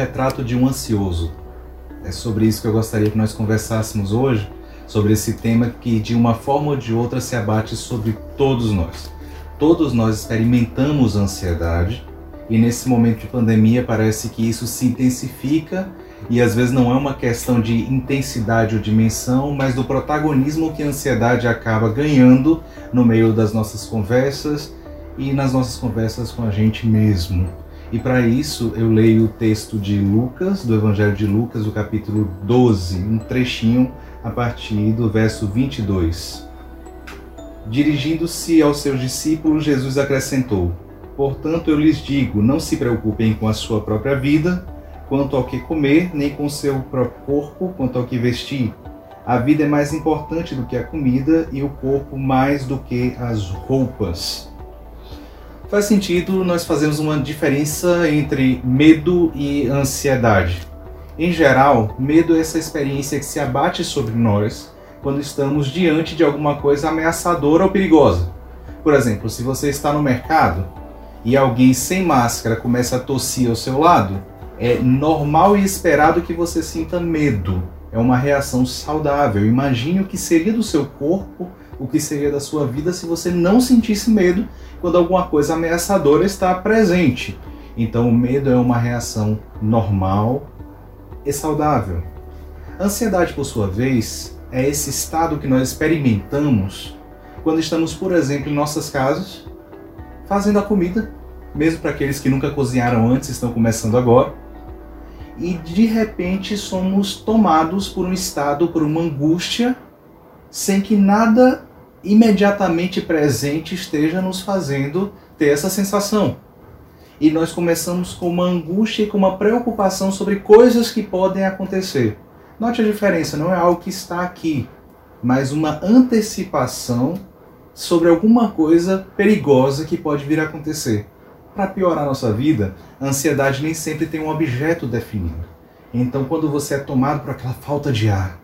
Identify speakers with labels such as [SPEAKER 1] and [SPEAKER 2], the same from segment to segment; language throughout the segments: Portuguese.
[SPEAKER 1] retrato de um ansioso. É sobre isso que eu gostaria que nós conversássemos hoje, sobre esse tema que de uma forma ou de outra se abate sobre todos nós. Todos nós experimentamos ansiedade e nesse momento de pandemia parece que isso se intensifica e às vezes não é uma questão de intensidade ou dimensão, mas do protagonismo que a ansiedade acaba ganhando no meio das nossas conversas e nas nossas conversas com a gente mesmo. E para isso eu leio o texto de Lucas, do Evangelho de Lucas, o capítulo 12, um trechinho a partir do verso 22. Dirigindo-se aos seus discípulos, Jesus acrescentou: Portanto, eu lhes digo: não se preocupem com a sua própria vida, quanto ao que comer, nem com o seu próprio corpo, quanto ao que vestir. A vida é mais importante do que a comida e o corpo mais do que as roupas. Faz sentido nós fazermos uma diferença entre medo e ansiedade. Em geral, medo é essa experiência que se abate sobre nós quando estamos diante de alguma coisa ameaçadora ou perigosa. Por exemplo, se você está no mercado e alguém sem máscara começa a tossir ao seu lado, é normal e esperado que você sinta medo. É uma reação saudável. Imagine o que seria do seu corpo, o que seria da sua vida se você não sentisse medo quando alguma coisa ameaçadora está presente. Então, o medo é uma reação normal e saudável. A ansiedade, por sua vez, é esse estado que nós experimentamos quando estamos, por exemplo, em nossas casas, fazendo a comida, mesmo para aqueles que nunca cozinharam antes, estão começando agora, e de repente somos tomados por um estado, por uma angústia, sem que nada imediatamente presente esteja nos fazendo ter essa sensação. E nós começamos com uma angústia e com uma preocupação sobre coisas que podem acontecer. Note a diferença, não é algo que está aqui, mas uma antecipação sobre alguma coisa perigosa que pode vir a acontecer. Para piorar a nossa vida, a ansiedade nem sempre tem um objeto definido. Então, quando você é tomado por aquela falta de ar,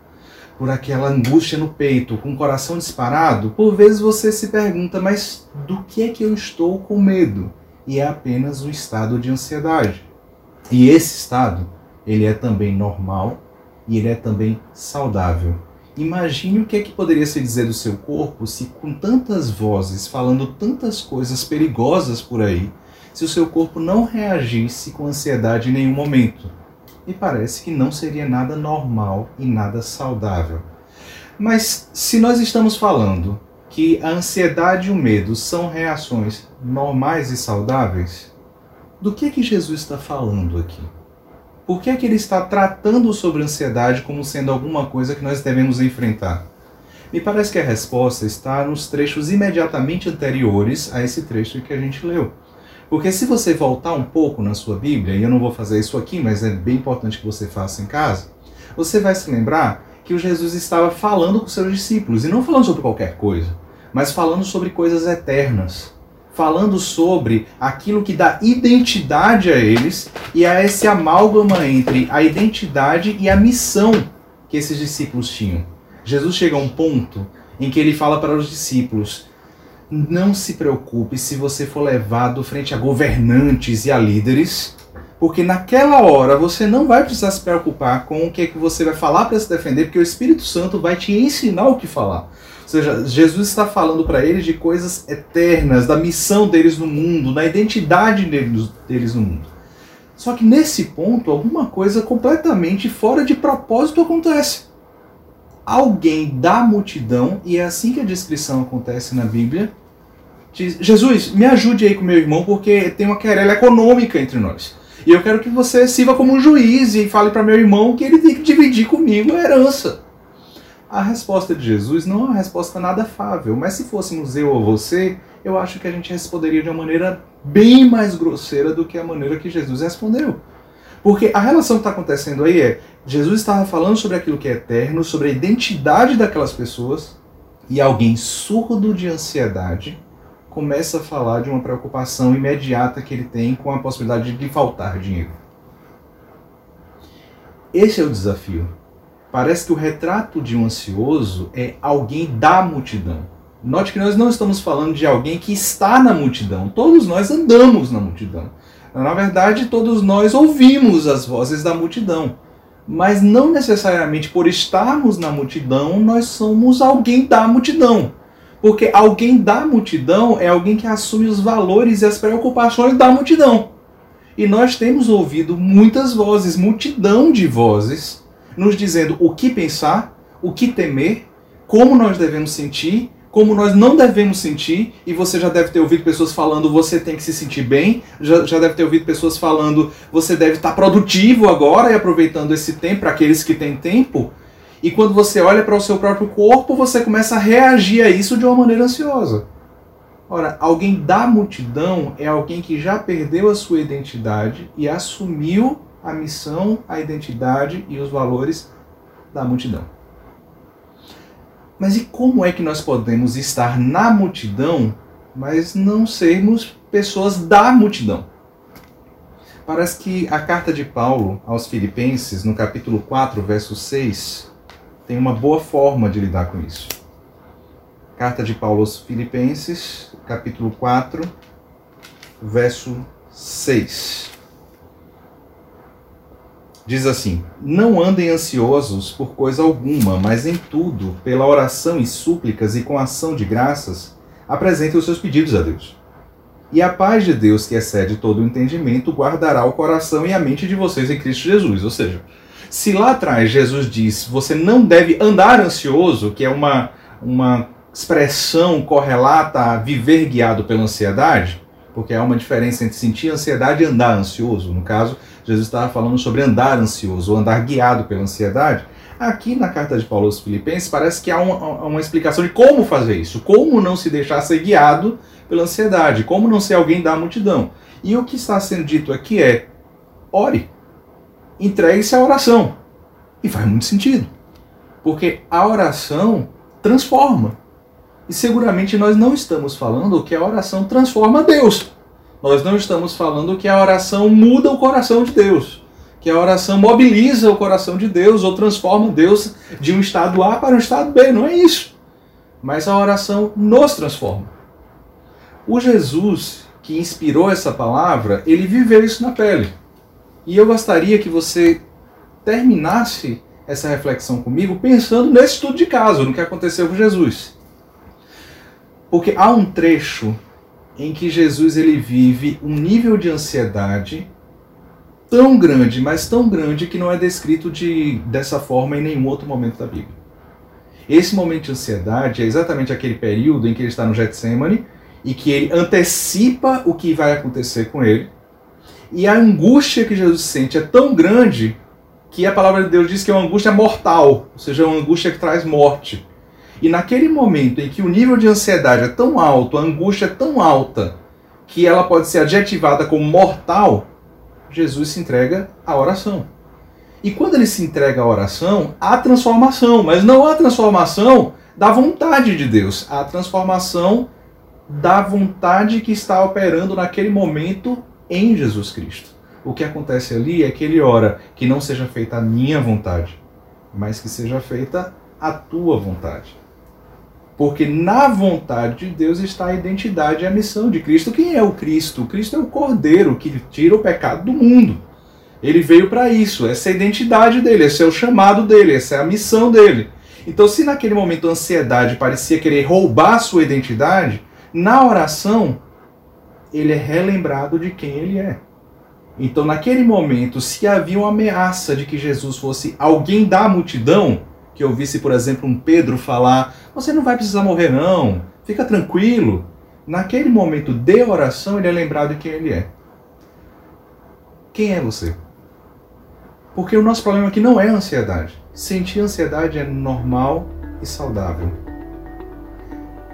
[SPEAKER 1] por aquela angústia no peito, com o coração disparado, por vezes você se pergunta, mas do que é que eu estou com medo? E é apenas um estado de ansiedade. E esse estado, ele é também normal e ele é também saudável. Imagine o que é que poderia se dizer do seu corpo se com tantas vozes falando tantas coisas perigosas por aí, se o seu corpo não reagisse com ansiedade em nenhum momento me parece que não seria nada normal e nada saudável. Mas se nós estamos falando que a ansiedade e o medo são reações normais e saudáveis, do que é que Jesus está falando aqui? Por que é que ele está tratando sobre ansiedade como sendo alguma coisa que nós devemos enfrentar? Me parece que a resposta está nos trechos imediatamente anteriores a esse trecho que a gente leu. Porque se você voltar um pouco na sua Bíblia, e eu não vou fazer isso aqui, mas é bem importante que você faça em casa, você vai se lembrar que o Jesus estava falando com seus discípulos, e não falando sobre qualquer coisa, mas falando sobre coisas eternas, falando sobre aquilo que dá identidade a eles e a esse amálgama entre a identidade e a missão que esses discípulos tinham. Jesus chega a um ponto em que ele fala para os discípulos: não se preocupe se você for levado frente a governantes e a líderes, porque naquela hora você não vai precisar se preocupar com o que, é que você vai falar para se defender, porque o Espírito Santo vai te ensinar o que falar. Ou seja, Jesus está falando para eles de coisas eternas, da missão deles no mundo, da identidade deles, no mundo. Só que nesse ponto, alguma coisa completamente fora de propósito acontece alguém da multidão, e é assim que a descrição acontece na Bíblia, diz: Jesus, me ajude aí com meu irmão, porque tem uma querela econômica entre nós. E eu quero que você sirva como um juiz e fale para meu irmão que ele tem que dividir comigo a herança. A resposta de Jesus não é uma resposta nada afável, mas se fôssemos eu ou você, eu acho que a gente responderia de uma maneira bem mais grosseira do que a maneira que Jesus respondeu. Porque a relação que está acontecendo aí é: Jesus estava falando sobre aquilo que é eterno, sobre a identidade daquelas pessoas, e alguém surdo de ansiedade começa a falar de uma preocupação imediata que ele tem com a possibilidade de faltar dinheiro. Esse é o desafio. Parece que o retrato de um ansioso é alguém da multidão. Note que nós não estamos falando de alguém que está na multidão. Todos nós andamos na multidão. Na verdade, todos nós ouvimos as vozes da multidão, mas não necessariamente por estarmos na multidão nós somos alguém da multidão. Porque alguém da multidão é alguém que assume os valores e as preocupações da multidão. E nós temos ouvido muitas vozes, multidão de vozes, nos dizendo o que pensar, o que temer, como nós devemos sentir como nós não devemos sentir, e você já deve ter ouvido pessoas falando você tem que se sentir bem, já, já deve ter ouvido pessoas falando você deve estar produtivo agora e aproveitando esse tempo para aqueles que têm tempo. E quando você olha para o seu próprio corpo, você começa a reagir a isso de uma maneira ansiosa. Ora, alguém da multidão é alguém que já perdeu a sua identidade e assumiu a missão, a identidade e os valores da multidão. Mas e como é que nós podemos estar na multidão, mas não sermos pessoas da multidão? Parece que a carta de Paulo aos Filipenses, no capítulo 4, verso 6, tem uma boa forma de lidar com isso. Carta de Paulo aos Filipenses, capítulo 4, verso 6. Diz assim: Não andem ansiosos por coisa alguma, mas em tudo, pela oração e súplicas e com ação de graças, apresentem os seus pedidos a Deus. E a paz de Deus, que excede todo o entendimento, guardará o coração e a mente de vocês em Cristo Jesus. Ou seja, se lá atrás Jesus diz você não deve andar ansioso, que é uma, uma expressão correlata a viver guiado pela ansiedade, porque há uma diferença entre sentir ansiedade e andar ansioso. No caso, Jesus estava falando sobre andar ansioso, ou andar guiado pela ansiedade. Aqui na carta de Paulo aos Filipenses parece que há uma, uma, explicação de como fazer isso, como não se deixar ser guiado pela ansiedade, como não ser alguém da multidão. E o que está sendo dito aqui é: ore, entregue-se à oração. E faz muito sentido, porque a oração transforma. E seguramente nós não estamos falando que a oração transforma Deus. Nós não estamos falando que a oração muda o coração de Deus, que a oração mobiliza o coração de Deus ou transforma Deus de um estado A para um estado B. Não é isso. Mas a oração nos transforma. O Jesus que inspirou essa palavra, ele viveu isso na pele. E eu gostaria que você terminasse essa reflexão comigo pensando nesse estudo de caso, no que aconteceu com Jesus. Porque há um trecho em que Jesus ele vive um nível de ansiedade tão grande, mas tão grande que não é descrito de, dessa forma em nenhum outro momento da Bíblia. Esse momento de ansiedade é exatamente aquele período em que ele está no Getsemane e que ele antecipa o que vai acontecer com ele. E a angústia que Jesus sente é tão grande que a palavra de Deus diz que é uma angústia mortal, ou seja, é uma angústia que traz morte. E naquele momento em que o nível de ansiedade é tão alto, a angústia é tão alta, que ela pode ser adjetivada como mortal, Jesus se entrega à oração. E quando ele se entrega à oração, há transformação, mas não há transformação da vontade de Deus, há transformação da vontade que está operando naquele momento em Jesus Cristo. O que acontece ali é que ele ora que não seja feita a minha vontade, mas que seja feita a tua vontade. Porque na vontade de Deus está a identidade e a missão de Cristo. Quem é o Cristo? O Cristo é o Cordeiro que tira o pecado do mundo. Ele veio para isso, essa é a identidade dele, esse é o chamado dele, essa é a missão dele. Então, se naquele momento a ansiedade parecia querer roubar sua identidade, na oração ele é relembrado de quem ele é. Então, naquele momento, se havia uma ameaça de que Jesus fosse alguém da multidão, que ouvisse, por exemplo, um Pedro falar: Você não vai precisar morrer, não, fica tranquilo. Naquele momento de oração, ele é lembrado de quem ele é. Quem é você? Porque o nosso problema aqui não é ansiedade. Sentir ansiedade é normal e saudável.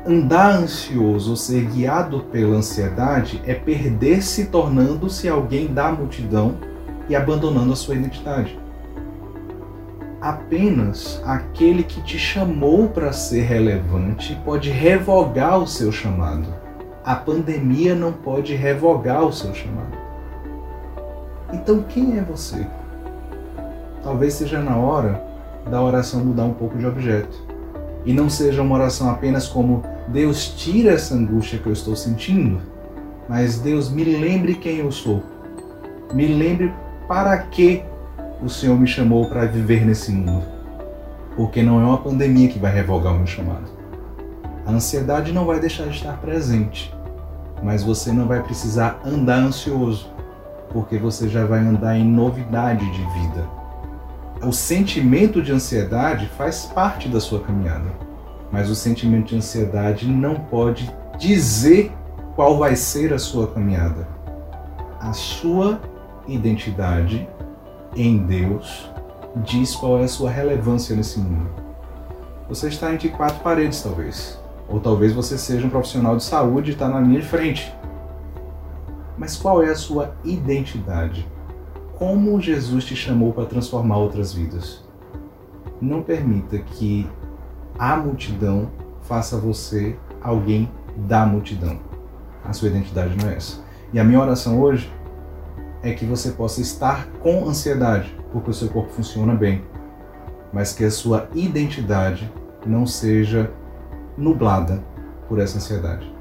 [SPEAKER 1] Andar ansioso ser guiado pela ansiedade é perder-se tornando-se alguém da multidão e abandonando a sua identidade apenas aquele que te chamou para ser relevante pode revogar o seu chamado. A pandemia não pode revogar o seu chamado. Então, quem é você? Talvez seja na hora da oração mudar um pouco de objeto. E não seja uma oração apenas como Deus tira essa angústia que eu estou sentindo, mas Deus me lembre quem eu sou Me lembre para que o Senhor me chamou para viver nesse mundo. Porque não é uma pandemia que vai revogar o meu chamado. A ansiedade não vai deixar de estar presente, mas você não vai precisar andar ansioso, porque você já vai andar em novidade de vida. O sentimento de ansiedade faz parte da sua caminhada, mas o sentimento de ansiedade não pode dizer qual vai ser a sua caminhada. A sua identidade em Deus diz qual é a sua relevância nesse mundo. Você está entre quatro paredes, talvez. Ou talvez você seja um profissional de saúde e está na linha de frente. Mas qual é a sua identidade? Como Jesus te chamou para transformar outras vidas? Não permita que a multidão faça você alguém da multidão. A sua identidade não é essa. E a minha oração hoje é que você possa estar com ansiedade, porque o seu corpo funciona bem, mas que a sua identidade não seja nublada por essa ansiedade.